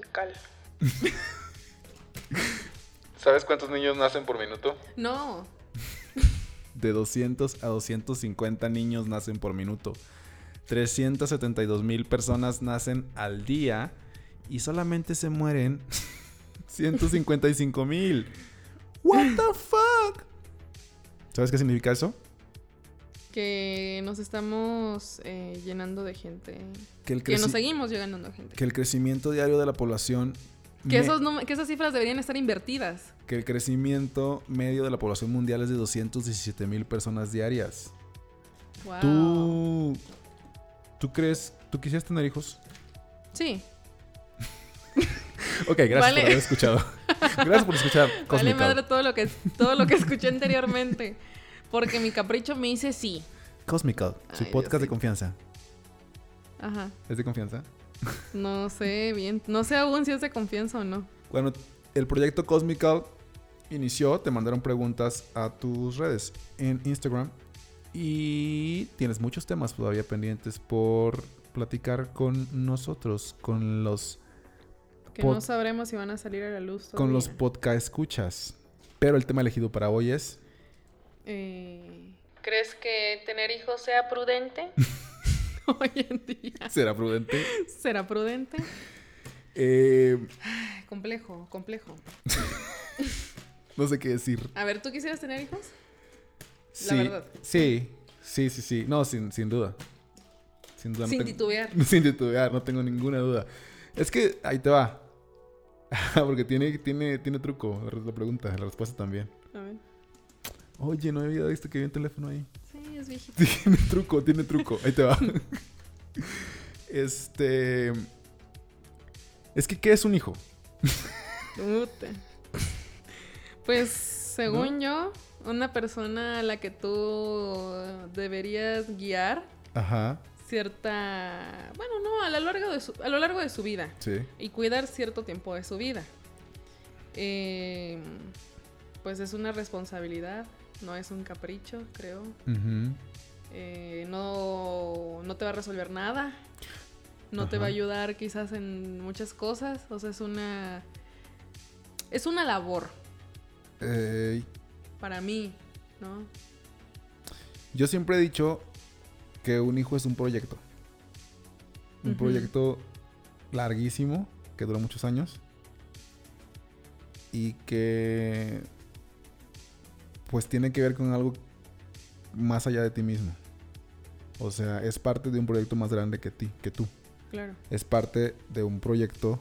Cosmical. ¿Sabes cuántos niños nacen por minuto? No. De 200 a 250 niños nacen por minuto. 372 mil personas nacen al día y solamente se mueren 155 mil. What the fuck? ¿Sabes qué significa eso? Que nos estamos eh, llenando de gente. Que, el Que nos seguimos llegando de gente. que el crecimiento diario de la población Que, esos que esas cifras deberían estar invertidas. que el crecimiento medio de la población mundial es de 217 mil personas diarias. Wow. ¿Tú, ¿Tú crees, tú quisieras tener hijos? Sí. Ok, gracias Vale. por haber escuchado. gracias por escuchar. Vale Cosmic Out. madre todo lo que todo lo que escuché anteriormente. Porque mi capricho me dice sí. Cosmic Out, su Ay, podcast de confianza. Ajá. ¿Es de confianza? No sé bien. No sé aún si es de confianza o no. Bueno, el proyecto Cosmic Out inició, te mandaron preguntas a tus redes en Instagram y tienes muchos temas todavía pendientes por platicar con nosotros, con los Que no sabremos si van a salir a la luz. con los podcast escuchas. Pero el tema elegido para hoy es Eh, ¿Crees que tener hijos sea prudente? Hoy en día. ¿Será prudente? ¿Será prudente? Eh, Ay, complejo, complejo. no sé qué decir. A ver, ¿tú quisieras tener hijos? Sí, verdad. Sí, sí, sí, sí. No, sin, sin duda. Sin duda. no Sin tengo- titubear. Sin titubear, no tengo ninguna duda. Es que ahí te va. Porque tiene, tiene, tiene truco la la pregunta, la respuesta también. A ver. Oye, no había visto que había un teléfono ahí. Sí, es viejito. Tiene truco, tiene truco. Ahí te va. Este. Es que, ¿qué es un hijo? Puta. Pues, según yo, una persona a la que tú deberías guiar Ajá. cierta, bueno, no, a lo largo de su, a lo largo de su vida Sí. y cuidar cierto tiempo de su vida. Eh, pues es una responsabilidad, no es un capricho, creo. Eh, no, no te va a resolver nada. No te va a ayudar quizás en muchas cosas. O sea, es una. Es una labor Eh, para mí, ¿no? yo siempre he dicho que un hijo es un proyecto. Un proyecto larguísimo, que dura muchos años. Y que pues tiene que ver con algo más allá de ti mismo. O sea, es parte de un proyecto más grande que ti, que tú. Claro. Es parte de un proyecto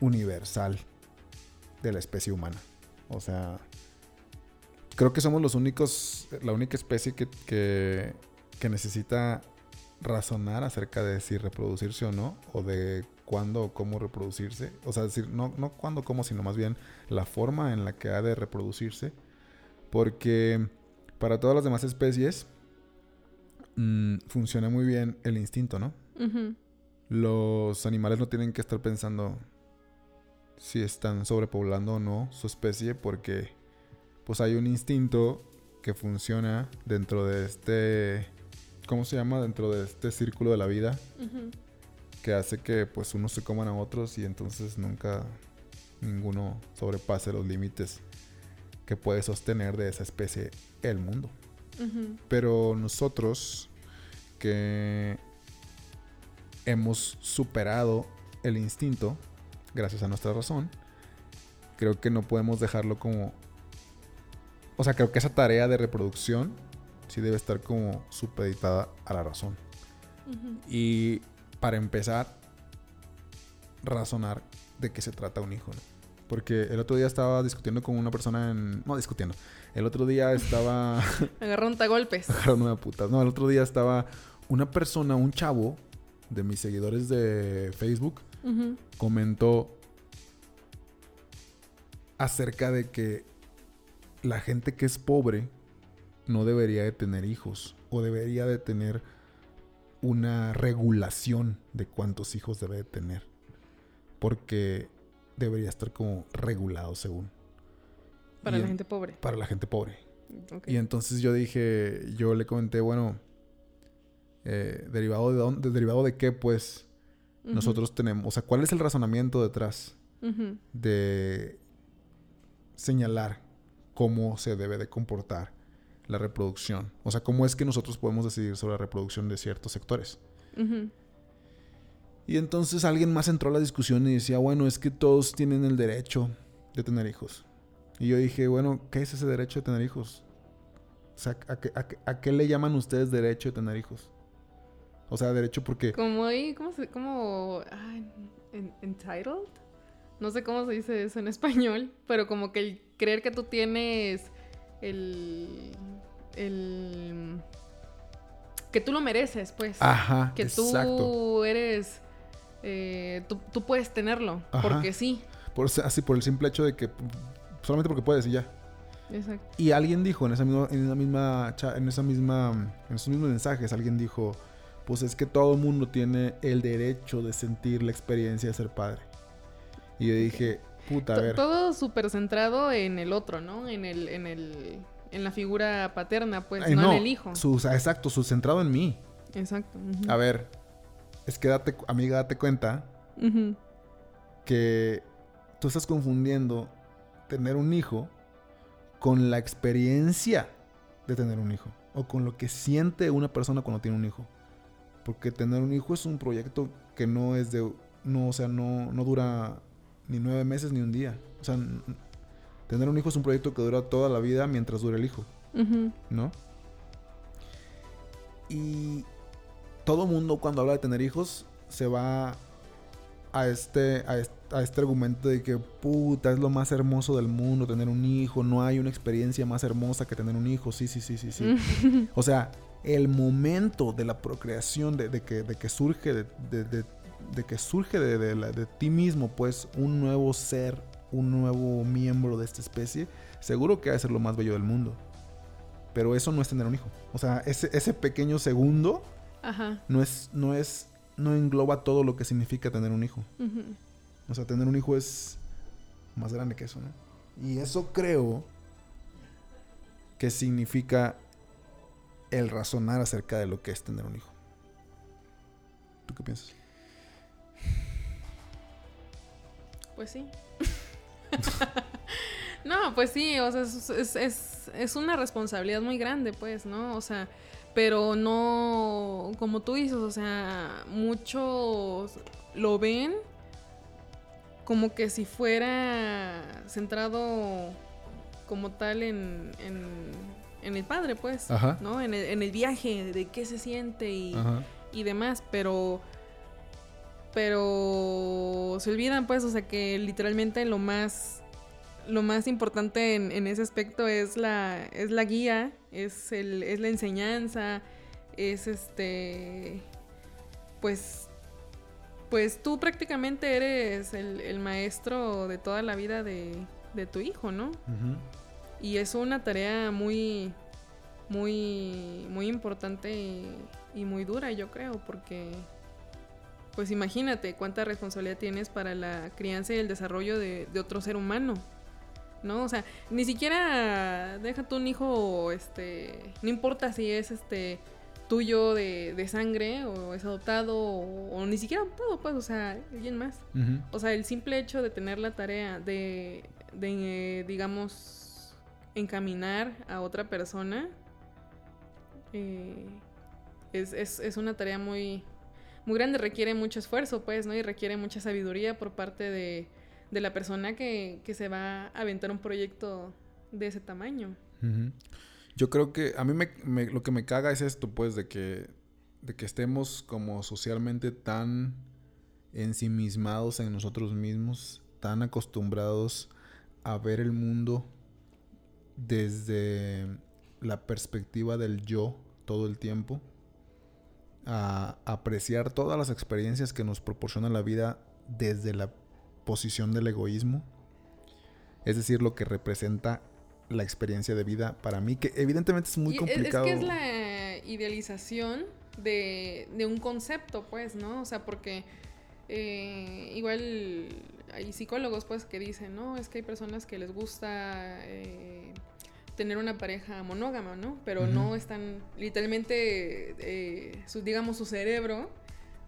universal de la especie humana. O sea, creo que somos los únicos, la única especie que, que, que necesita razonar acerca de si reproducirse o no, o de cuándo o cómo reproducirse. O sea, decir, no, no cuándo o cómo, sino más bien la forma en la que ha de reproducirse. Porque para todas las demás especies mm, funciona muy bien el instinto, ¿no? Los animales no tienen que estar pensando si están sobrepoblando o no su especie porque pues hay un instinto que funciona dentro de este ¿cómo se llama? dentro de este círculo de la vida que hace que pues unos se coman a otros y entonces nunca ninguno sobrepase los límites que puede sostener de esa especie el mundo. Pero nosotros que hemos superado el instinto, gracias a nuestra razón, creo que no podemos dejarlo como... O sea, creo que esa tarea de reproducción sí debe estar como supeditada a la razón. Y para empezar, razonar de qué se trata un hijo, ¿no? Porque el otro día estaba discutiendo con una persona en... No, discutiendo. El otro día estaba... Agarró un golpes. Putas. No, el otro día estaba una persona, un chavo de mis seguidores de Facebook, comentó acerca de que la gente que es pobre no debería de tener hijos o debería de tener una regulación de cuántos hijos debe de tener. Porque debería estar como regulado según. Para Y la en- gente pobre. Para la gente pobre. Y entonces yo dije, yo le comenté, bueno, eh, derivado de dónde, derivado de qué, pues, nosotros tenemos, o sea, ¿cuál es el razonamiento detrás de señalar cómo se debe de comportar la reproducción? O sea, ¿cómo es que nosotros podemos decidir sobre la reproducción de ciertos sectores? Y entonces alguien más entró a la discusión y decía, bueno, es que todos tienen el derecho de tener hijos. Y yo dije, bueno, ¿qué es ese derecho de tener hijos? O sea, ¿a qué, a qué- a qué le llaman ustedes derecho de tener hijos? O sea, derecho porque... Como ahí, ¿cómo se, en- entitled? No sé cómo se dice eso en español, pero como que el creer que tú tienes el, el, que tú lo mereces, pues. Ajá, que tú exacto. eres, eh, tú, tú puedes tenerlo, Ajá. porque sí. Por, así por el simple hecho de que... Solamente porque puedes y ya. Exacto. Y alguien dijo en esa misma, en esa misma, en esa misma, en esos mismos mensajes, alguien dijo, pues es que todo el mundo tiene el derecho de sentir la experiencia de ser padre. Y yo dije, puta, a ver. Todo súper centrado en el otro, ¿no? En el, en el, en la figura paterna, pues, no, en el hijo. su- o sea, exacto, su centrado en mí. Exacto. A ver, es que date, amiga, date cuenta que tú estás confundiendo tener un hijo con la experiencia de tener un hijo. O con lo que siente una persona cuando tiene un hijo. Porque tener un hijo es un proyecto que no es de... No, o sea, no, no dura ni nueve meses ni un día. O sea, tener un hijo es un proyecto que dura toda la vida mientras dure el hijo. ¿no? Y todo mundo cuando habla de tener hijos se va a este, a este, a este argumento de que puta, es lo más hermoso del mundo tener un hijo, no hay una experiencia más hermosa que tener un hijo, sí, sí, sí, sí, sí. O sea, el momento de la procreación, de, de que, de que surge de, que surge la- de ti mismo, pues, un nuevo ser, un nuevo miembro de esta especie, seguro que va a ser lo más bello del mundo. Pero eso no es tener un hijo. O sea, ese, ese pequeño segundo Ajá. no es, no es, no engloba todo lo que significa tener un hijo. O sea, tener un hijo es más grande que eso, ¿no? Y eso creo que significa el razonar acerca de lo que es tener un hijo. ¿Tú qué piensas? Pues sí. no, pues sí, o sea, es, es, es- es una responsabilidad muy grande, pues, ¿no? O sea, pero no, como tú dices, o sea, muchos lo ven como que si fuera centrado como tal en, en, en el padre, pues, Ajá. ¿no? En el, en el viaje, de qué se siente y y demás, pero pero se olvidan pues, o sea que literalmente lo más lo más importante en, en ese aspecto es la es la guía, es el es la enseñanza, es este pues pues tú prácticamente eres el, el maestro de toda la vida de, de tu hijo, ¿no? Ujú. Y es una tarea muy, muy, muy importante y, y muy dura, yo creo, porque, pues imagínate cuánta responsabilidad tienes para la crianza y el desarrollo de, de otro ser humano, ¿no? O sea, ni siquiera déjate un hijo, este, no importa si es, este, tuyo de, de sangre o es adoptado o, o ni siquiera adoptado, pues, o sea, alguien más. O sea, el simple hecho de tener la tarea de, de, eh, digamos, encaminar a otra persona eh, es, es- es una tarea muy, muy grande, requiere mucho esfuerzo, pues, ¿no? Y requiere mucha sabiduría por parte de, de la persona que, que se va a aventar un proyecto de ese tamaño. Yo creo que a mí me, me- lo que me caga es esto, pues, de que, de que estemos como socialmente tan ensimismados en nosotros mismos, tan acostumbrados a ver el mundo desde la perspectiva del yo todo el tiempo, a apreciar todas las experiencias que nos proporciona la vida desde la posición del egoísmo, es decir, lo que representa la experiencia de vida para mí, que evidentemente es muy Y complicado. Es, que es la idealización de, de un concepto, pues, ¿no? O sea, porque eh, igual hay psicólogos, pues, que dicen, no, es que hay personas que les gusta, eh, tener una pareja monógama, ¿no? Pero no están, literalmente, eh, su, digamos, su cerebro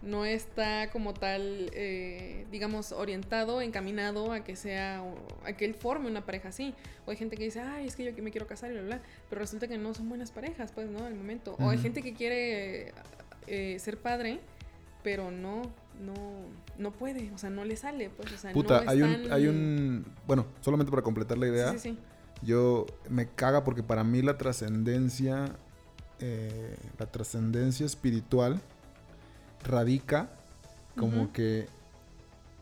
no está como tal, eh, digamos, orientado, encaminado a que sea, a que él forme una pareja así. O hay gente que dice, ay, es que yo me quiero casar y bla, bla, pero resulta que no son buenas parejas, pues, ¿no? Al momento. O hay gente que quiere eh, ser padre, pero no, no, no puede, o sea, no le sale, pues, o sea, Puta, no hay, un, hay un, bueno, solamente para completar la idea, Sí, sí, sí. Yo me caga porque para mí la trascendencia, eh, la trascendencia espiritual radica como que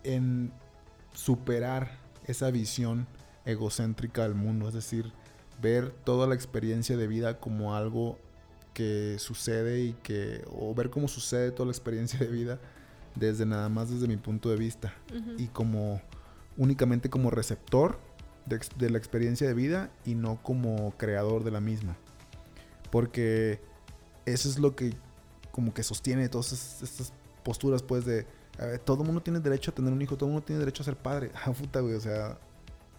en superar esa visión egocéntrica del mundo, es decir, ver toda la experiencia de vida como algo que sucede y que, o ver cómo sucede toda la experiencia de vida desde nada más desde mi punto de vista y como únicamente como receptor de, la experiencia de vida y no como creador de la misma. Porque eso es lo que como que sostiene todas es- estas posturas pues de ver, todo el mundo tiene derecho a tener un hijo, todo el mundo tiene derecho a ser padre. Ah, puta, güey, o sea,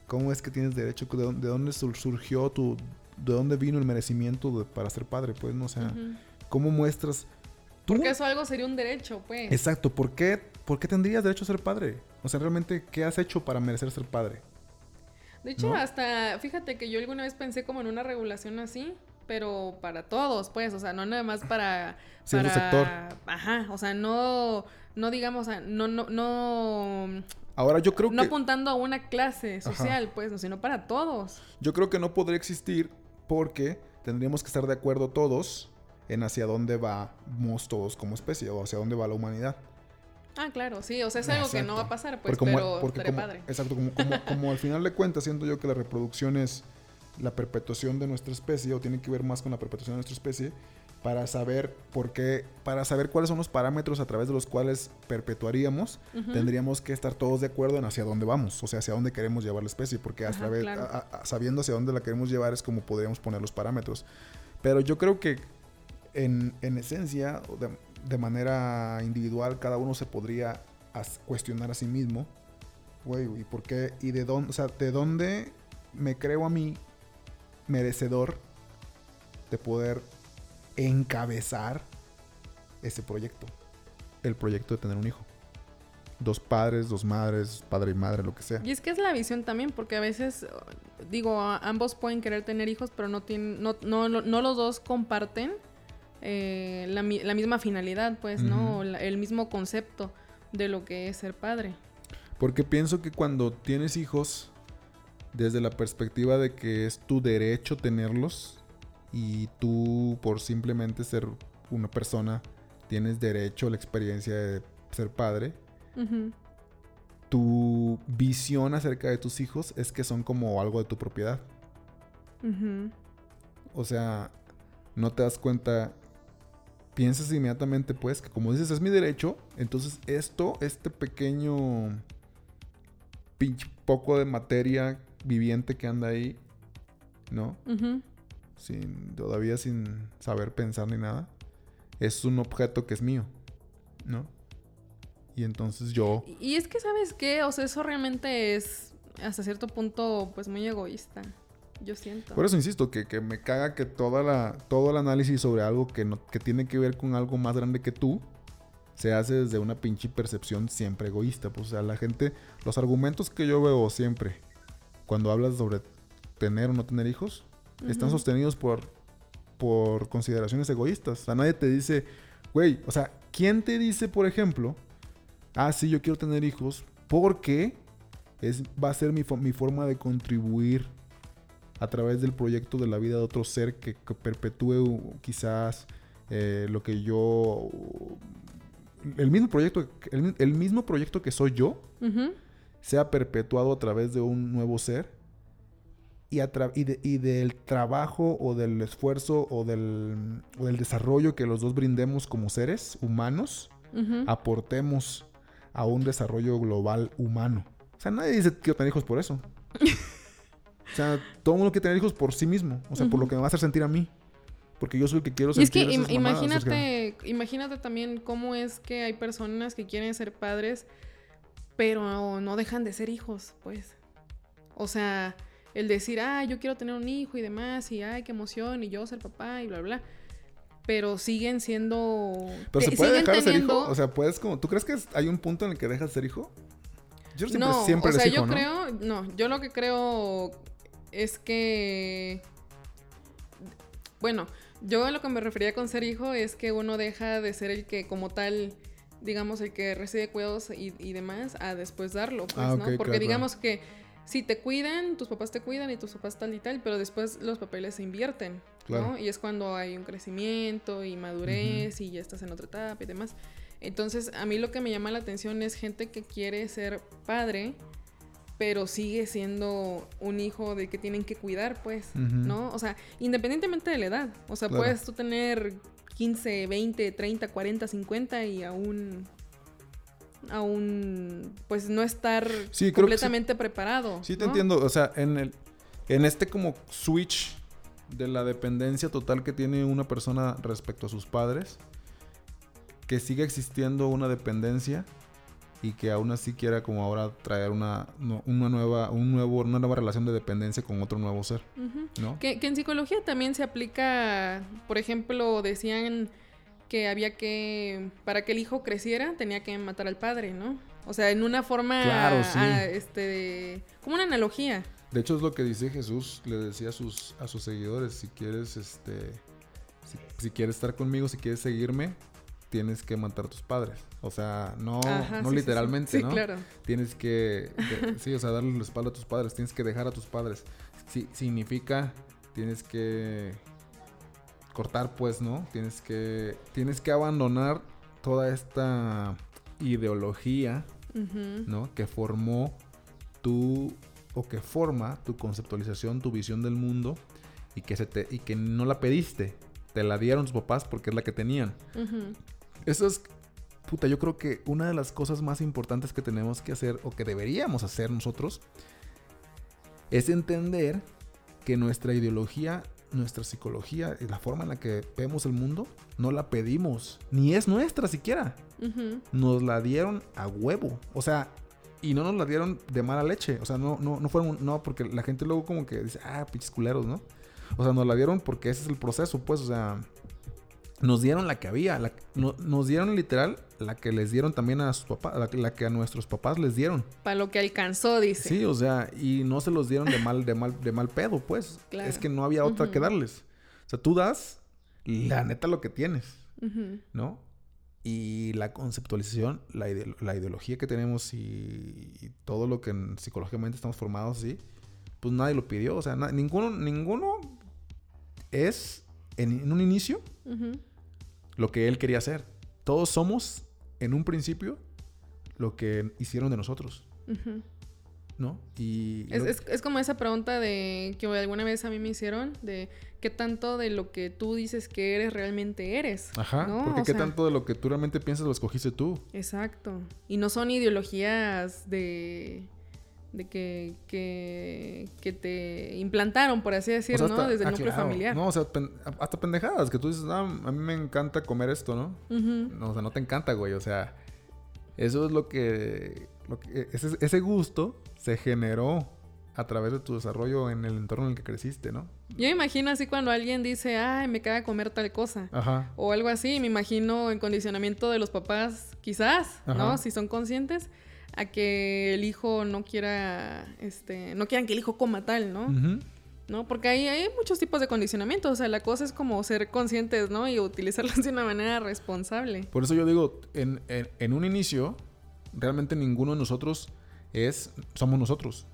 ¿cómo es que tienes derecho? ¿De dónde, de dónde sur- surgió tu de dónde vino el merecimiento de- para ser padre? Pues no, o sea. ¿cómo muestras tú Porque eso algo sería un derecho, pues. Exacto, ¿por qué, ¿por qué tendrías derecho a ser padre? O sea, realmente, ¿qué has hecho para merecer ser padre? De hecho, ¿no? hasta, fíjate que yo alguna vez pensé como en una regulación así, pero para todos, pues, o sea, no nada más para... Cierto para- sector. Ajá, o sea, no, no digamos, sea, no, no, no, Ahora yo creo no que apuntando a una clase social, pues, no, sino para todos. yo creo que no podría existir porque tendríamos que estar de acuerdo todos en hacia dónde vamos todos como especie o hacia dónde va la humanidad. Ah, claro, sí, o sea, es algo que no va a pasar, pues, Porque como- pero porque como- padre. Exacto, como, como, como al final de cuentas siento yo que la reproducción es la perpetuación de nuestra especie o tiene que ver más con la perpetuación de nuestra especie para saber por qué, para saber cuáles son los parámetros a través de los cuales perpetuaríamos, tendríamos que estar todos de acuerdo en hacia dónde vamos, o sea, hacia dónde queremos llevar la especie, porque a través- claro. a- a- sabiendo hacia dónde la queremos llevar es como podríamos poner los parámetros. Pero yo creo que en, en esencia, o de, manera individual, cada uno se podría cuestionar a sí mismo, güey, ¿y por qué? ¿Y de dónde, o sea, de dónde me creo a mí merecedor de poder encabezar ese proyecto? El proyecto de tener un hijo. Dos padres, dos madres, padre y madre, lo que sea. Y es que es la visión también, porque a veces, digo, ambos pueden querer tener hijos, pero no tienen, no, no, no los dos comparten eh, la, mi- la misma finalidad, pues, ¿no? La- el mismo concepto de lo que es ser padre. Porque pienso que cuando tienes hijos, desde la perspectiva de que es tu derecho tenerlos y tú por simplemente ser una persona tienes derecho a la experiencia de ser padre, tu visión acerca de tus hijos es que son como algo de tu propiedad. O sea, no te das cuenta, piensas inmediatamente pues que como dices es mi derecho, entonces esto, este pequeño pinche poco de materia viviente que anda ahí, ¿no? Sin, todavía sin saber pensar ni nada, es un objeto que es mío, ¿no? Y entonces yo... Y es que, ¿sabes qué? O sea, eso realmente es, hasta cierto punto, pues muy egoísta. Yo siento. Por eso insisto, que, que me caga que toda la, todo el análisis sobre algo que, no, que tiene que ver con algo más grande que tú se hace desde una pinche percepción siempre egoísta. Pues, o sea, la gente, los argumentos que yo veo siempre cuando hablas sobre tener o no tener hijos, están sostenidos por, por consideraciones egoístas. O sea, nadie te dice, güey, o sea, ¿quién te dice, por ejemplo, ah, sí, yo quiero tener hijos porque es, va a ser mi, mi forma de contribuir a través del proyecto de la vida de otro ser que, que perpetúe quizás eh, lo que yo... El mismo proyecto, el, mi- el mismo proyecto que soy yo, sea perpetuado a través de un nuevo ser y, y, de- y del trabajo o del esfuerzo o del, o del desarrollo que los dos brindemos como seres humanos, aportemos a un desarrollo global humano. O sea, nadie dice quiero tener hijos por eso. o sea, todo el mundo quiere tener hijos por sí mismo, o sea, por lo que me va a hacer sentir a mí. Porque yo soy el que quiero Y es sentir que im- mamadas, imagínate, imagínate también cómo es que hay personas que quieren ser padres, pero no dejan de ser hijos, pues. O sea, el decir, ah, yo quiero tener un hijo y demás, y ay, qué emoción, y yo ser papá, y bla, bla. Pero siguen siendo. Pero se te- puede dejar de ser hijo. O sea, puedes como. ¿Tú crees que hay un punto en el que dejas de ser hijo? Yo siempre, no, siempre o sea, yo creo, no, yo lo que creo es que, bueno, yo a lo que me refería con ser hijo es que uno deja de ser el que como tal, digamos, el que recibe cuidados y, y demás, a después darlo, pues, Ah, ¿no? Porque claro, digamos que si te cuidan, tus papás te cuidan y tus papás tal y tal, pero después los papeles se invierten, Claro. ¿no? Y es cuando hay un crecimiento y madurez y ya estás en otra etapa y demás. Entonces, a mí lo que me llama la atención es gente que quiere ser padre, pero sigue siendo un hijo de que tienen que cuidar, pues. ¿no? O sea, independientemente de la edad. O sea, Claro. puedes tú tener 15, 20, 30, 40, 50 y aún aún pues no estar Sí, sí. completamente preparado. Sí, te ¿no? entiendo. O sea, en el en este como switch de la dependencia total que tiene una persona respecto a sus padres, que sigue existiendo una dependencia y que aún así quiera como ahora traer una, una nueva, un nuevo, una nueva relación de dependencia con otro nuevo ser. Que, que en psicología también se aplica, por ejemplo, decían que había que, para que el hijo creciera, tenía que matar al padre, ¿no? O sea, en una forma, Claro, sí. ah, este, como una analogía. De hecho es lo que dice Jesús, le decía a sus, a sus seguidores, si quieres, este, si, si quieres estar conmigo, si quieres seguirme, tienes que matar a tus padres. O sea, no, Ajá, no sí, literalmente, Sí, ¿no? claro. Tienes que, de- sí, o sea, darle la espalda a tus padres, tienes que dejar a tus padres. Sí, significa, tienes que cortar, pues, ¿no? Tienes que, tienes que abandonar toda esta ideología. ¿no? Que formó tu, o que forma tu conceptualización, tu visión del mundo y que, se te, y que no la pediste, te la dieron tus papás porque es la que tenían. Ujú. Eso es, puta, yo creo que una de las cosas más importantes que tenemos que hacer o que deberíamos hacer nosotros es entender que nuestra ideología, nuestra psicología y la forma en la que vemos el mundo no la pedimos, ni es nuestra siquiera. Nos la dieron a huevo. O sea, y no nos la dieron de mala leche. O sea, no, no, no fueron, no, porque la gente luego como que dice, ah, pinches culeros, ¿no? O sea, nos la dieron porque ese es el proceso, pues, o sea, nos dieron la que había, la- no- nos dieron literal la que les dieron también a sus papás, la, que- la que a nuestros papás les dieron. Para lo que alcanzó, dice. Sí, o sea, y no se los dieron de mal, de mal, de mal pedo, pues. Claro. Es que no había otra que darles. O sea, tú das la neta lo que tienes. ¿no? Y la conceptualización, la, ide- la ideología que tenemos y, y todo lo que en- psicológicamente estamos formados así, pues nadie lo pidió. O sea, ninguno, ninguno es en, en un inicio. Lo que él quería hacer. Todos somos en un principio lo que hicieron de nosotros. ¿no? Y Es, es, es como esa pregunta de que alguna vez a mí me hicieron de qué tanto de lo que tú dices que eres realmente eres. Ajá, ¿no? porque O qué sea, tanto de lo que tú realmente piensas lo escogiste tú. Exacto. Y no son ideologías de, de que, que, que te implantaron, por así decir, O sea, ¿no? Desde el ah, núcleo familiar. No, o sea, pen- hasta pendejadas que tú dices, ah, a mí me encanta comer esto, ¿no? No, o sea, no te encanta, güey. O sea, eso es lo que. lo que- ese, ese gusto se generó a través de tu desarrollo en el entorno en el que creciste, ¿no? Yo me imagino así cuando alguien dice, ay, me caga comer tal cosa. Ajá. O algo así, me imagino en condicionamiento de los papás, quizás, ¿no? Si son conscientes, a que el hijo no quiera, este, no quieran que el hijo coma tal, ¿no? ¿No? Porque hay, hay muchos tipos de condicionamiento, o sea, la cosa es como ser conscientes, ¿no? Y utilizarlos de una manera responsable. Por eso yo digo, en, en- en un inicio, realmente ninguno de nosotros es. Somos nosotros.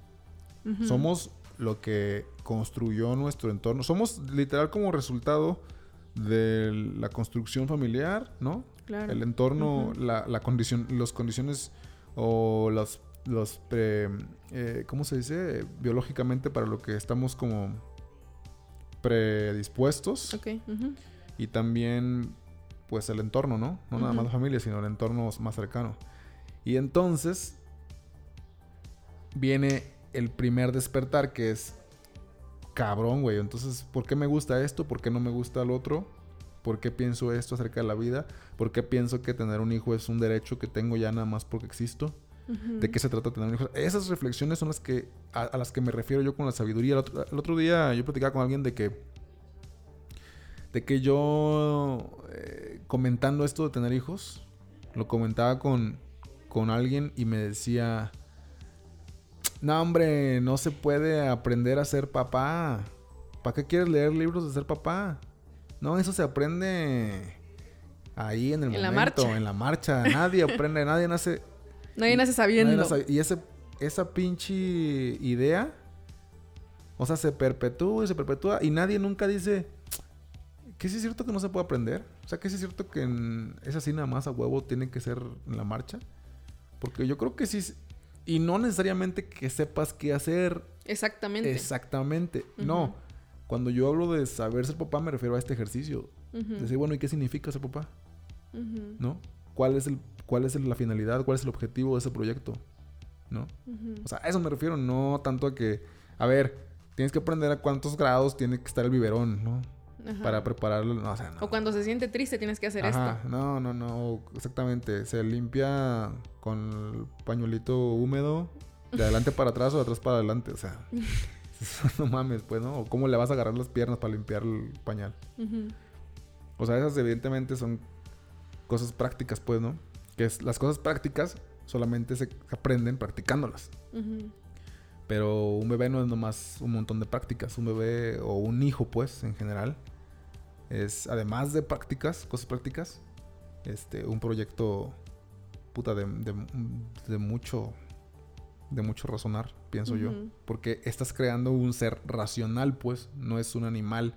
Somos lo que construyó nuestro entorno. Somos literal como resultado de la construcción familiar, ¿no? Claro. El entorno, la, la condición, las condiciones o los, los pre- eh, ¿cómo se dice? Biológicamente para lo que estamos como predispuestos. Ok. ujú. Y también, pues, el entorno, ¿no? No nada más la familia, sino el entorno más cercano. Y entonces viene el primer despertar que es cabrón, güey. Entonces, ¿por qué me gusta esto? ¿Por qué no me gusta el otro? ¿Por qué pienso esto acerca de la vida? ¿Por qué pienso que tener un hijo es un derecho que tengo ya nada más porque existo? ¿De qué se trata tener un hijo? Esas reflexiones son las que a, a las que me refiero yo con la sabiduría. El otro, el otro día yo platicaba con alguien de que de que yo eh, comentando esto de tener hijos, lo comentaba con, con alguien y me decía, no hombre, no se puede aprender a ser papá. ¿Para qué quieres leer libros de ser papá? No, eso se aprende ahí en el En la momento, marcha. en la marcha. Nadie aprende, nadie nace Nadie nace sabiendo. Nadie. Y ese, esa pinche idea, o sea, se perpetúa y se perpetúa y nadie nunca dice que sí es cierto que no se puede aprender. O sea, que sí es cierto que en- es así nada más a huevo tiene que ser en la marcha. Porque yo creo que sí. Y no necesariamente que sepas qué hacer Exactamente. exactamente. No. Cuando yo hablo de saber ser papá, me refiero a este ejercicio. Decir, bueno, ¿y qué significa ser papá? ¿No? ¿Cuál es, el, cuál es la finalidad? ¿Cuál es el objetivo de ese proyecto? ¿No? O sea, a eso me refiero, no tanto a que, a ver, tienes que aprender a cuántos grados tiene que estar el biberón, ¿no? Ajá. Para prepararlo, no, o sea, no. O cuando se siente triste tienes que hacer Ajá, esto. no, no, no, exactamente. Se limpia con el pañuelito húmedo de adelante para atrás o de atrás para adelante, o sea. no mames, pues, ¿no? O cómo le vas a agarrar las piernas para limpiar el pañal. O sea, esas evidentemente son cosas prácticas, pues, ¿no? Que es, las cosas prácticas solamente se aprenden practicándolas. Pero un bebé no es nomás un montón de prácticas. Un bebé o un hijo, pues, en general, es además de prácticas, cosas prácticas, este, un proyecto puta de, de- de mucho, de mucho razonar, pienso yo. Porque estás creando un ser racional, pues, no es un animal.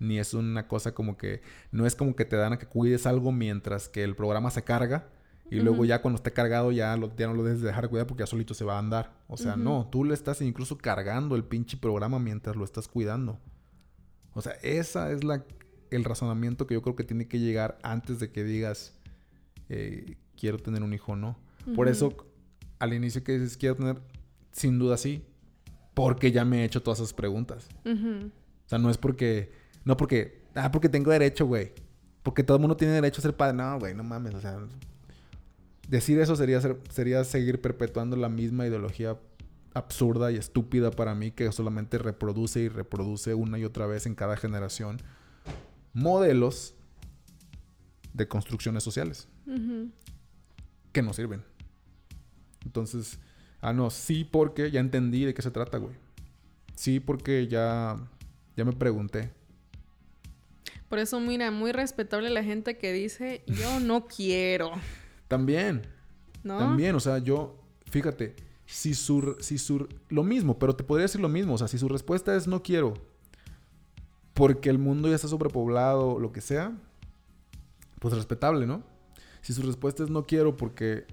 Ni es una cosa como que. No es como que te dan a que cuides algo mientras que el programa se carga. Y luego ya cuando esté cargado ya, lo, ya no lo debes dejar de cuidar porque ya solito se va a andar. O sea, no, tú le estás incluso cargando el pinche programa mientras lo estás cuidando. O sea, esa es la, el razonamiento que yo creo que tiene que llegar antes de que digas, eh, quiero tener un hijo o no. Por eso, al inicio que dices, quiero tener, sin duda sí, porque ya me he hecho todas esas preguntas. O sea, no es porque, no porque, ah, porque tengo derecho, güey. Porque todo el mundo tiene derecho a ser padre. No, güey, no mames. O sea, decir eso sería, ser- sería seguir perpetuando la misma ideología absurda y estúpida para mí que solamente reproduce y reproduce una y otra vez en cada generación modelos de construcciones sociales que no sirven. Entonces, ah, no, sí porque ya entendí de qué se trata, güey. Sí porque ya, ya me pregunté. Por eso, mira, muy respetable la gente que dice, yo no quiero, También, ¿no? también, o sea, yo, fíjate, si su, si su, lo mismo, pero te podría decir lo mismo, o sea, si su respuesta es no quiero, porque el mundo ya está sobrepoblado, lo que sea, pues respetable, ¿no? Si su respuesta es no quiero porque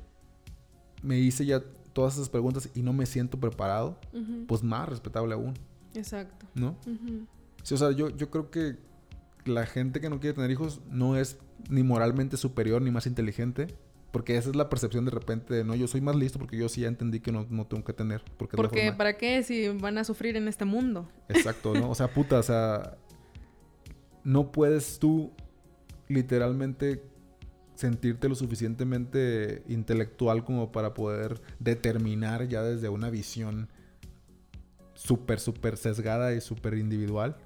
me hice ya todas esas preguntas y no me siento preparado, pues más respetable aún, Exacto. ¿no? Ujú. Sí, o sea, yo, yo creo que la gente que no quiere tener hijos no es ni moralmente superior ni más inteligente. Porque esa es la percepción de repente de, no, yo soy más listo porque yo sí ya entendí que no, no tengo que tener. Porque forma- ¿para qué si van a sufrir en este mundo? Exacto, ¿no? O sea, puta, o sea, no puedes tú literalmente sentirte lo suficientemente intelectual como para poder determinar ya desde una visión súper, súper sesgada y súper individual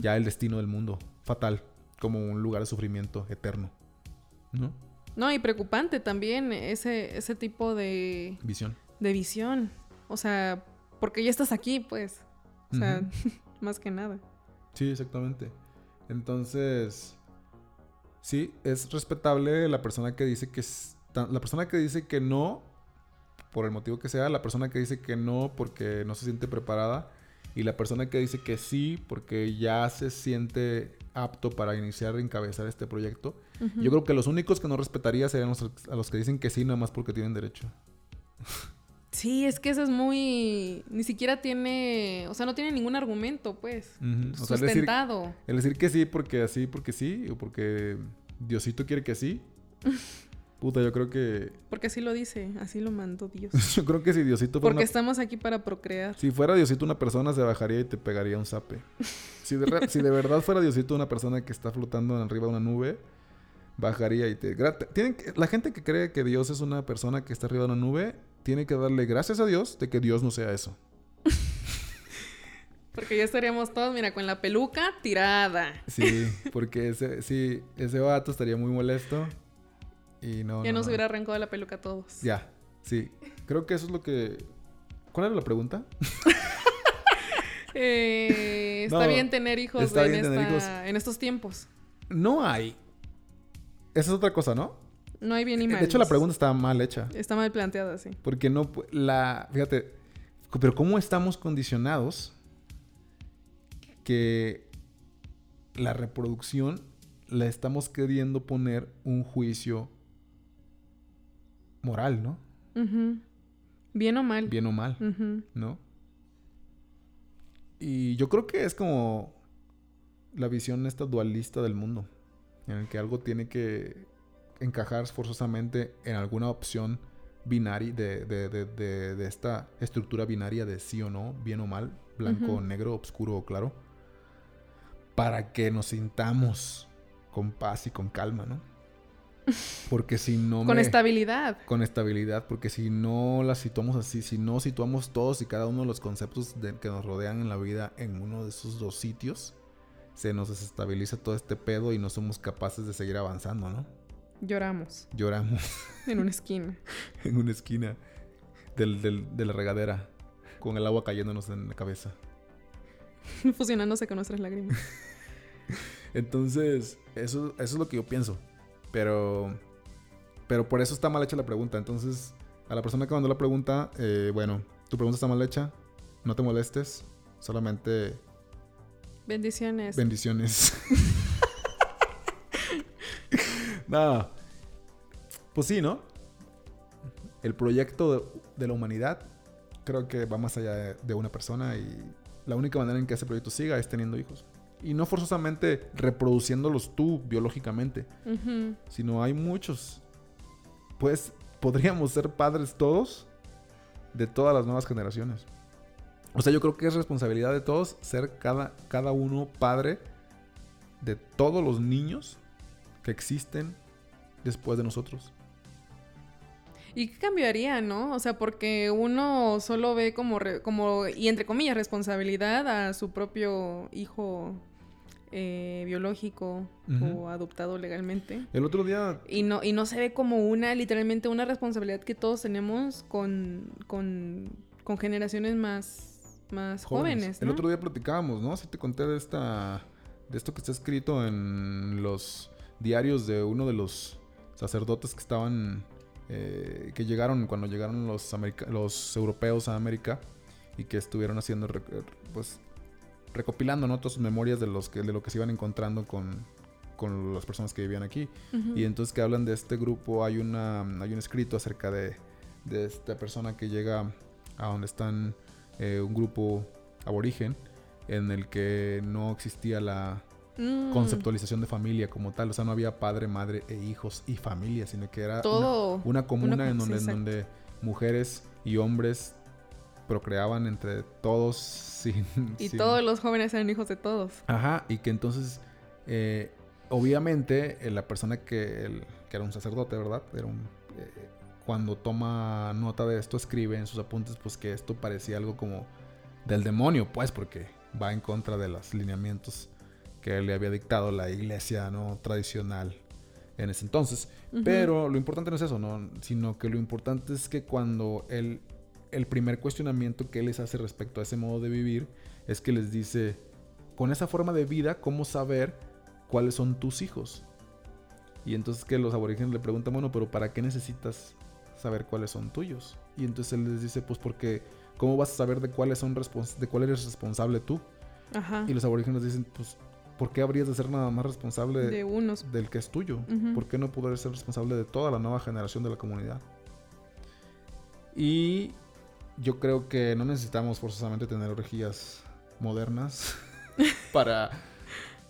ya el destino del mundo, fatal, como un lugar de sufrimiento eterno, ¿no? No, y preocupante también ese, ese tipo de, Visión. de visión. O sea, porque ya estás aquí, pues. O sea, más que nada. Sí, exactamente. Entonces, sí, es respetable la persona que dice que es- la persona que dice que no por el motivo que sea, la persona que dice que no porque no se siente preparada y la persona que dice que sí porque ya se siente apto para iniciar y encabezar este proyecto. Yo creo que los únicos que no respetaría serían los, a los que dicen que sí nada más porque tienen derecho. Sí, es que eso es muy... Ni siquiera tiene... O sea, no tiene ningún argumento, pues. Ujú. O sea, el decir, Sustentado. el decir que sí porque así, porque sí, o porque Diosito quiere que sí. Puta, yo creo que. Porque así lo dice. Así lo mandó Dios. Yo creo que si Diosito fuera Porque una- estamos aquí para procrear. Si fuera Diosito una persona, se bajaría y te pegaría un zape. Si de, re- si de verdad fuera Diosito una persona que está flotando arriba de una nube, bajaría y te... gra- te- Tienen que- la gente que cree que Dios es una persona que está arriba de una nube, tiene que darle gracias a Dios de que Dios no sea eso. Porque ya estaríamos todos, mira, con la peluca tirada. Sí, porque ese, sí, ese vato estaría muy molesto. Y no. Ya no, nos no. hubiera arrancado la peluca a todos. Ya, sí. Creo que eso es lo que. ¿Cuál era la pregunta? Eh, está No, bien tener hijos está en, bien tener hijos. en estos tiempos. No hay. Esa es otra cosa, ¿no? No hay bien ni mal. De hecho, la pregunta está mal hecha. Está mal planteada, sí. Porque no. La. Fíjate. Pero ¿cómo estamos condicionados que la reproducción la estamos queriendo poner un juicio moral, ¿no? Bien o mal. Bien o mal. ¿no? Y yo creo que es como la visión esta dualista del mundo, en el que algo tiene que encajar forzosamente en alguna opción binaria de, de- de- de- esta estructura binaria de sí o no, bien o mal, blanco o Ujú. negro, oscuro o claro, para que nos sintamos con paz y con calma, ¿no? Porque si no Con me- estabilidad. con estabilidad, porque si no la situamos así, si no situamos todos y cada uno de los conceptos de- que nos rodean en la vida en uno de esos dos sitios, se nos desestabiliza todo este pedo y no somos capaces de seguir avanzando, ¿no? Lloramos Lloramos en una esquina. en una esquina del- del- de la regadera con el agua cayéndonos en la cabeza. fusionándose con nuestras lágrimas. Entonces, eso, eso es lo que yo pienso. Pero, pero por eso está mal hecha la pregunta. Entonces, a la persona que mandó la pregunta, eh, bueno, tu pregunta está mal hecha. No te molestes. Solamente Bendiciones. bendiciones. Nada. Pues sí, ¿no? El proyecto de, de la humanidad creo que va más allá de, de una persona y la única manera en que ese proyecto siga es teniendo hijos. Y no forzosamente reproduciéndolos tú biológicamente, sino hay muchos. Pues podríamos ser padres todos de todas las nuevas generaciones. O sea, yo creo que es responsabilidad de todos ser cada, cada uno padre de todos los niños que existen después de nosotros. ¿Y qué cambiaría, no? O sea, porque uno solo ve como, re- como y entre comillas, responsabilidad a su propio hijo eh, biológico o adoptado legalmente. El otro día, Y no, y no se ve como una, literalmente, una responsabilidad que todos tenemos con, con, con generaciones más, más jóvenes. el ¿no? otro día platicábamos, ¿no? Si te conté de esta, de esto que está escrito en los diarios de uno de los sacerdotes que estaban, eh, que llegaron cuando llegaron los, america- los europeos a América y que estuvieron haciendo, rec- pues, recopilando, ¿no? Todas sus memorias de, los que, de lo que se iban encontrando con, con las personas que vivían aquí. Y entonces que hablan de este grupo, hay, una, hay un escrito acerca de, de esta persona que llega a donde están eh, un grupo aborigen en el que no existía la Mm, conceptualización de familia como tal. O sea, no había padre, madre e hijos y familia, sino que era una, comuna una- en, donde, sí, en donde mujeres y hombres procreaban entre todos sin... Y sin- todos los jóvenes eran hijos de todos. Ajá, y que entonces, eh, obviamente, eh, la persona que, el- que era un sacerdote, ¿verdad? Era un, eh, cuando toma nota de esto, escribe en sus apuntes, pues que esto parecía algo como del demonio, pues, porque va en contra de los lineamientos que le había dictado la iglesia, ¿no? Tradicional en ese entonces. Pero lo importante no es eso, ¿no? Sino que lo importante es que cuando él, el primer cuestionamiento que él les hace respecto a ese modo de vivir es que les dice, con esa forma de vida, ¿cómo saber cuáles son tus hijos? Y entonces que los aborígenes le preguntan, bueno, pero ¿para qué necesitas saber cuáles son tuyos? Y entonces él les dice, pues porque, ¿cómo vas a saber de cuáles son respons- de cuál eres responsable tú? Ajá. Y los aborígenes dicen, pues, ¿por qué habrías de ser nada más responsable De unos. del que es tuyo. Ujú. ¿Por qué no poder ser responsable de toda la nueva generación de la comunidad? Y yo creo que no necesitamos forzosamente tener orgías modernas para,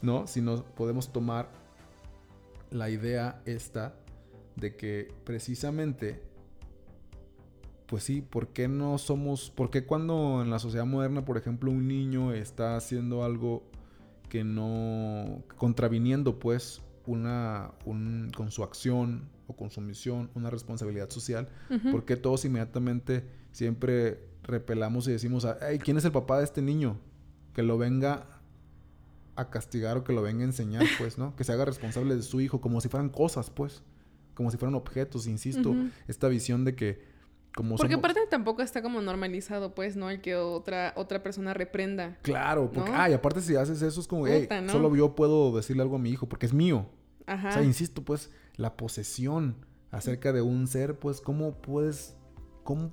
¿no? Sino podemos tomar la idea esta de que precisamente, pues sí, ¿por qué no somos, por qué cuando en la sociedad moderna, por ejemplo, un niño está haciendo algo que no contraviniendo pues una, un, con su acción o con su misión, una responsabilidad social, Ujú. ¿por qué todos inmediatamente siempre repelamos y decimos, ay, ¿quién es el papá de este niño? Que lo venga a castigar o que lo venga a enseñar, pues, ¿no? Que se haga responsable de su hijo, como si fueran cosas, pues, como si fueran objetos, insisto, esta visión de que como Porque somos- aparte tampoco está como normalizado, pues, ¿no? El que otra, otra persona reprenda. Claro, porque, ¿no? ay, aparte si haces eso es como, hey, Puta, ¿no? solo yo puedo decirle algo a mi hijo porque es mío. Ajá. O sea, insisto, pues, la posesión acerca de un ser, pues, ¿cómo puedes, cómo...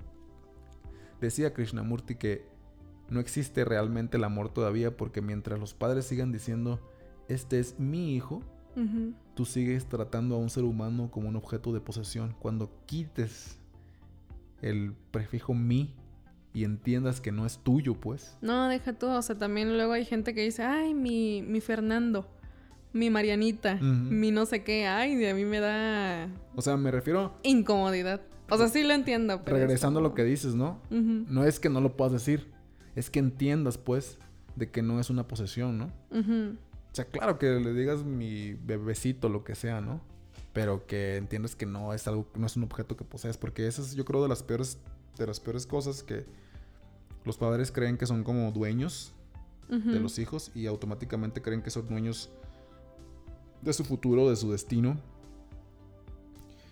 Decía Krishnamurti que no existe realmente el amor todavía porque mientras los padres sigan diciendo, este es mi hijo, tú sigues tratando a un ser humano como un objeto de posesión. Cuando quites el prefijo mi y entiendas que no es tuyo, pues. No, deja tú. O sea, también luego hay gente que dice, ay, mi, mi Fernando, mi Marianita, mi no sé qué. Ay, de a mí me da O sea, me refiero, incomodidad. O sea, sí lo entiendo, pero. es regresando a lo que dices, ¿no? No es que no lo puedas decir, es que entiendas, pues, de que no es una posesión, ¿no? O sea, claro que le digas mi bebecito, lo que sea, ¿no? Pero que entiendas que no es algo, no es un objeto que posees, porque esa es, yo creo, de las peores, de las peores cosas que los padres creen que son como dueños de los hijos y automáticamente creen que son dueños de su futuro, de su destino.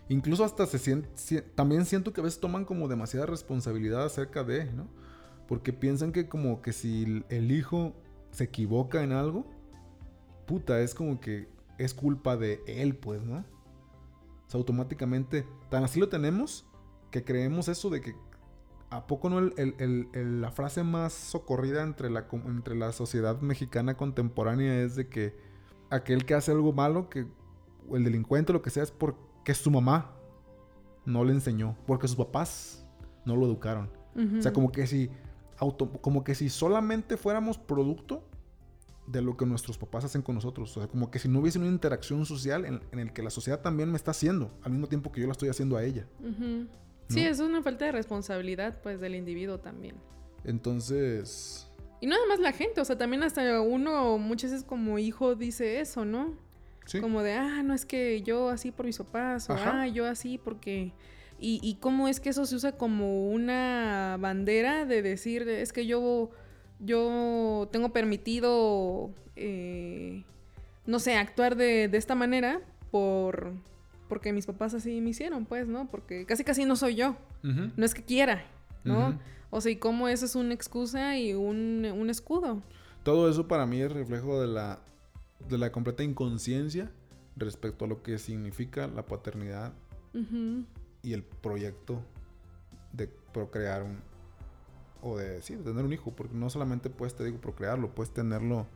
Incluso hasta se sienten, también siento que a veces toman como demasiada responsabilidad acerca de, ¿no? Porque piensan que como que si el hijo se equivoca en algo, puta, es como que es culpa de él, pues, ¿no? O sea, automáticamente, tan así lo tenemos que creemos eso de que ¿A poco no el- el- el- el- la frase más socorrida entre la, entre la sociedad mexicana contemporánea es de que aquel que hace algo malo, que, o el delincuente, lo que sea, es porque su mamá no le enseñó, porque sus papás no lo educaron. O sea, como que si, auto- como que si solamente fuéramos producto de lo que nuestros papás hacen con nosotros. O sea, como que si no hubiese una interacción social en, en el que la sociedad también me está haciendo, al mismo tiempo que yo la estoy haciendo a ella. Ujú. Sí, ¿no? es una falta de responsabilidad, pues, del individuo también. Entonces... Y nada más la gente, o sea, también hasta uno muchas veces como hijo dice eso, ¿no? Sí. Como de, ah, no es que yo así por mis papás, o Ajá. ah, yo así porque... Y, y cómo es que eso se usa como una bandera de decir, es que yo, yo tengo permitido, eh, no sé, actuar de, de esta manera por... Porque mis papás así me hicieron, pues, ¿no? Porque casi casi no soy yo. No es que quiera, ¿no? O sea, y cómo eso es una excusa y un, un escudo. Todo eso para mí es reflejo de la, de la completa inconsciencia respecto a lo que significa la paternidad y el proyecto de procrear un o de sí, de tener un hijo, porque no solamente puedes, te digo, procrearlo, puedes tenerlo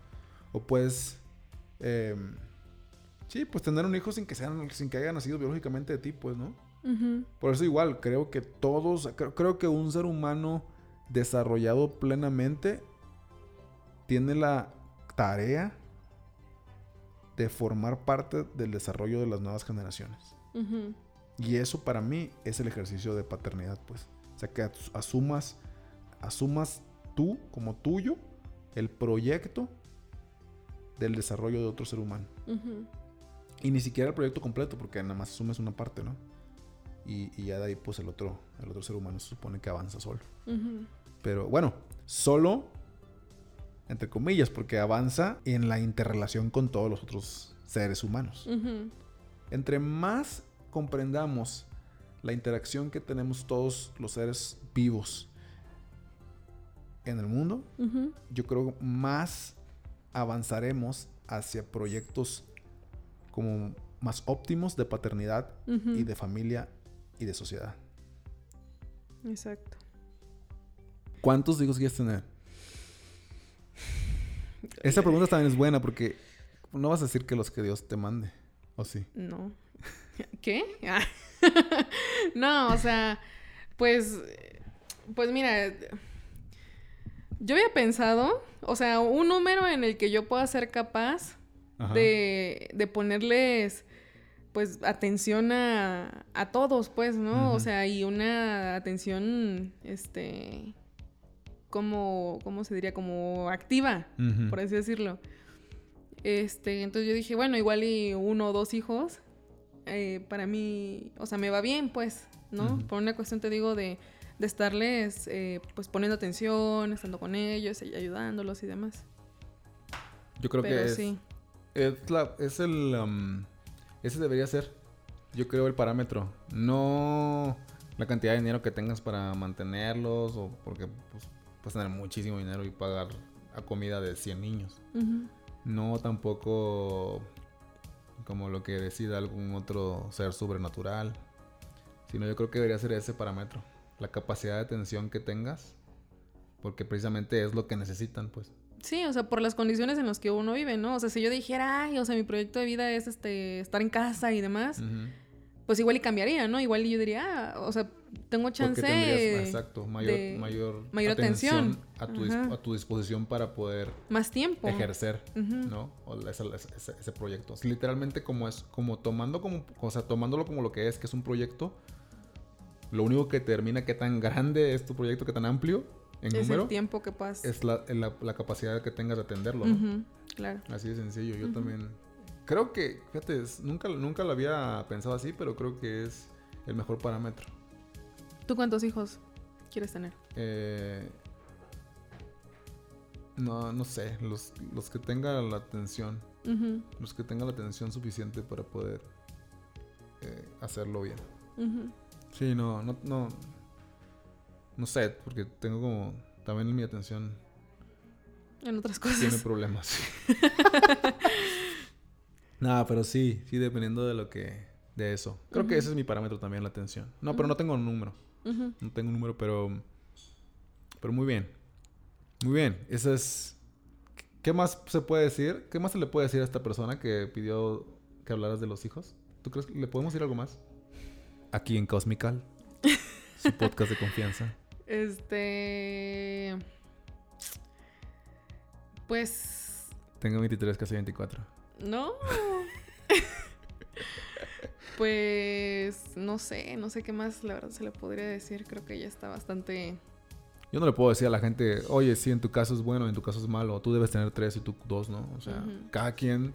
o puedes em, sí, pues tener un hijo sin que sean sin que haya nacido biológicamente de ti, pues, ¿no? Por eso igual, creo que todos, creo, creo que un ser humano desarrollado plenamente tiene la tarea de formar parte del desarrollo de las nuevas generaciones. Y eso para mí es el ejercicio de paternidad, pues. O sea, que as- asumas, asumas tú como tuyo el proyecto del desarrollo de otro ser humano. Y ni siquiera el proyecto completo, porque nada más asumes una parte, ¿no? Y, y ya de ahí, pues el otro, el otro ser humano se supone que avanza solo. Pero bueno, solo, entre comillas, porque avanza en la interrelación con todos los otros seres humanos. Entre más comprendamos la interacción que tenemos todos los seres vivos en el mundo, yo creo más avanzaremos hacia proyectos como más óptimos de paternidad y de familia y de sociedad. Exacto. ¿Cuántos hijos quieres tener? Esa pregunta también es buena porque no vas a decir que los que Dios te mande, ¿o sí? No. ¿Qué? No, o sea, pues, pues mira, yo había pensado, o sea, un número en el que yo pueda ser capaz de, de ponerles pues atención a, a todos, pues, ¿no? O sea, y una atención, este, como, ¿cómo se diría? Como activa, por así decirlo. Este, entonces yo dije, bueno, igual y uno o dos hijos, eh, para mí, o sea, me va bien, pues, ¿no? Por una cuestión, te digo, de, de estarles, eh, pues, poniendo atención, estando con ellos, ayudándolos y demás. Yo creo Pero que es, sí. es, la- es el... um, ese debería ser, yo creo, el parámetro. No la cantidad de dinero que tengas para mantenerlos o porque pues, puedes tener muchísimo dinero y pagar a comida de 100 niños. No tampoco como lo que decida algún otro ser sobrenatural. Sino yo creo que debería ser ese parámetro. La capacidad de atención que tengas. Porque precisamente es lo que necesitan, pues. Sí, o sea, por las condiciones en las que uno vive, ¿no? O sea, si yo dijera, ay, o sea, mi proyecto de vida es este estar en casa y demás, pues igual y cambiaría, ¿no? Igual y yo diría, ah, o sea, tengo chance tendrías, exacto, mayor, de mayor, mayor atención. a tu, dis- a tu disposición para poder más tiempo. ejercer. ¿no? O ese, ese proyecto. Literalmente como es, como tomando como, o sea, tomándolo como lo que es, que es un proyecto. Lo único que determina qué tan grande es tu proyecto, qué tan amplio en es número, el tiempo que pasa. es la, la- la capacidad que tengas de atenderlo, ¿no? Claro. Así de sencillo. Yo también creo que, fíjate, es- nunca, nunca lo había pensado así, pero creo que es el mejor parámetro. ¿Tú cuántos hijos quieres tener? Eh, no, no sé, los, los que tengan la atención, los que tengan la atención suficiente para poder eh, hacerlo bien. Sí, no, no, no, no sé, porque tengo como, también mi atención En otras tiene cosas. problemas. Nada, pero sí, sí, dependiendo de lo que, de eso. Creo que ese es mi parámetro también, la atención. No, pero no tengo un número. No tengo un número, pero. Pero muy bien. Muy bien. Eso es. ¿Qué más se puede decir? ¿Qué más se le puede decir a esta persona que pidió que hablaras de los hijos? ¿Tú crees que le podemos decir algo más? Aquí en Cosmical, su podcast de confianza. Este. Pues. Tengo 23, casi 24. No. pues. No sé, no sé qué más la verdad se le podría decir. Creo que ya está bastante. Yo no le puedo decir a la gente, oye, sí, en tu caso es bueno, en tu caso es malo. Tú debes tener tres y tú dos, ¿no? O sea, cada quien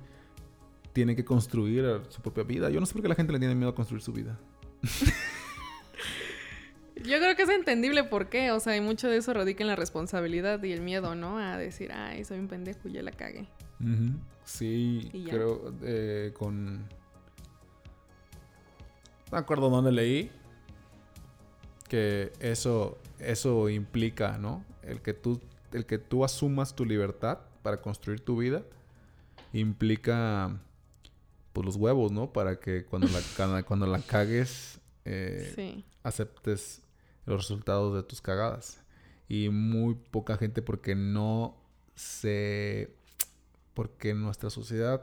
tiene que construir su propia vida. Yo no sé por qué la gente le tiene miedo a construir su vida. Yo creo que es entendible por qué. O sea, y mucho de eso radica en la responsabilidad y el miedo, ¿no? A decir, ay, soy un pendejo y ya la cagué. Sí, creo eh, con... No me acuerdo dónde leí que eso, eso implica, ¿no? El que, tú, el que tú asumas tu libertad para construir tu vida implica pues los huevos, ¿no? Para que cuando la, cuando, la cagues eh, Sí. aceptes los resultados de tus cagadas. Y muy poca gente porque no se... Porque nuestra sociedad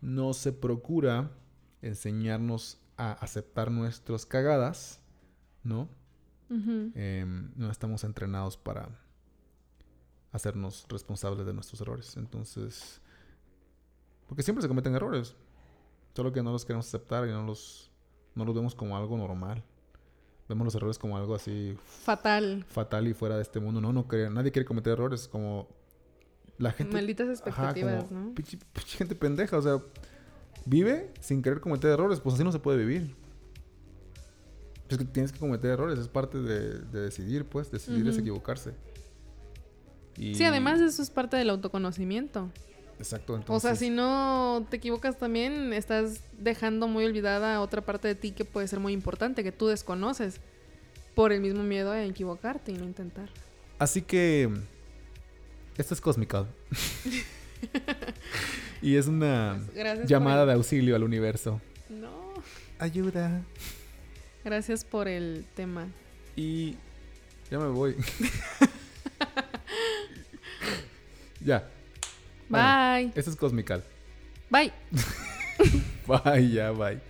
no se procura enseñarnos a aceptar nuestras cagadas, ¿no? Em, no estamos entrenados para hacernos responsables de nuestros errores. Entonces, porque siempre se cometen errores, solo que no los queremos aceptar y no los, no los vemos como algo normal. Vemos los errores como algo así Fatal. fatal y fuera de este mundo. No, no nadie quiere cometer errores. Como la gente. Malditas Ajá, expectativas, como ¿no? pinche- pinche gente pendeja. O sea, vive sin querer cometer errores. Pues así no se puede vivir. Es que tienes que cometer errores. Es parte de, de decidir, pues. Decidir es equivocarse. Y- Sí, además eso es parte del autoconocimiento. Exacto. O Entonces, sea, si no te equivocas también, estás dejando muy olvidada otra parte de ti que puede ser muy importante, que tú desconoces, por el mismo miedo a equivocarte y no intentar. Así que. Esto es Cosmical. y es una Gracias por llamada el- de auxilio al universo. No. Ayuda. Gracias por el tema. Y ya me voy. ya. Bueno, Bye. Esto es Cosmical. Bye. Bye, ya, bye.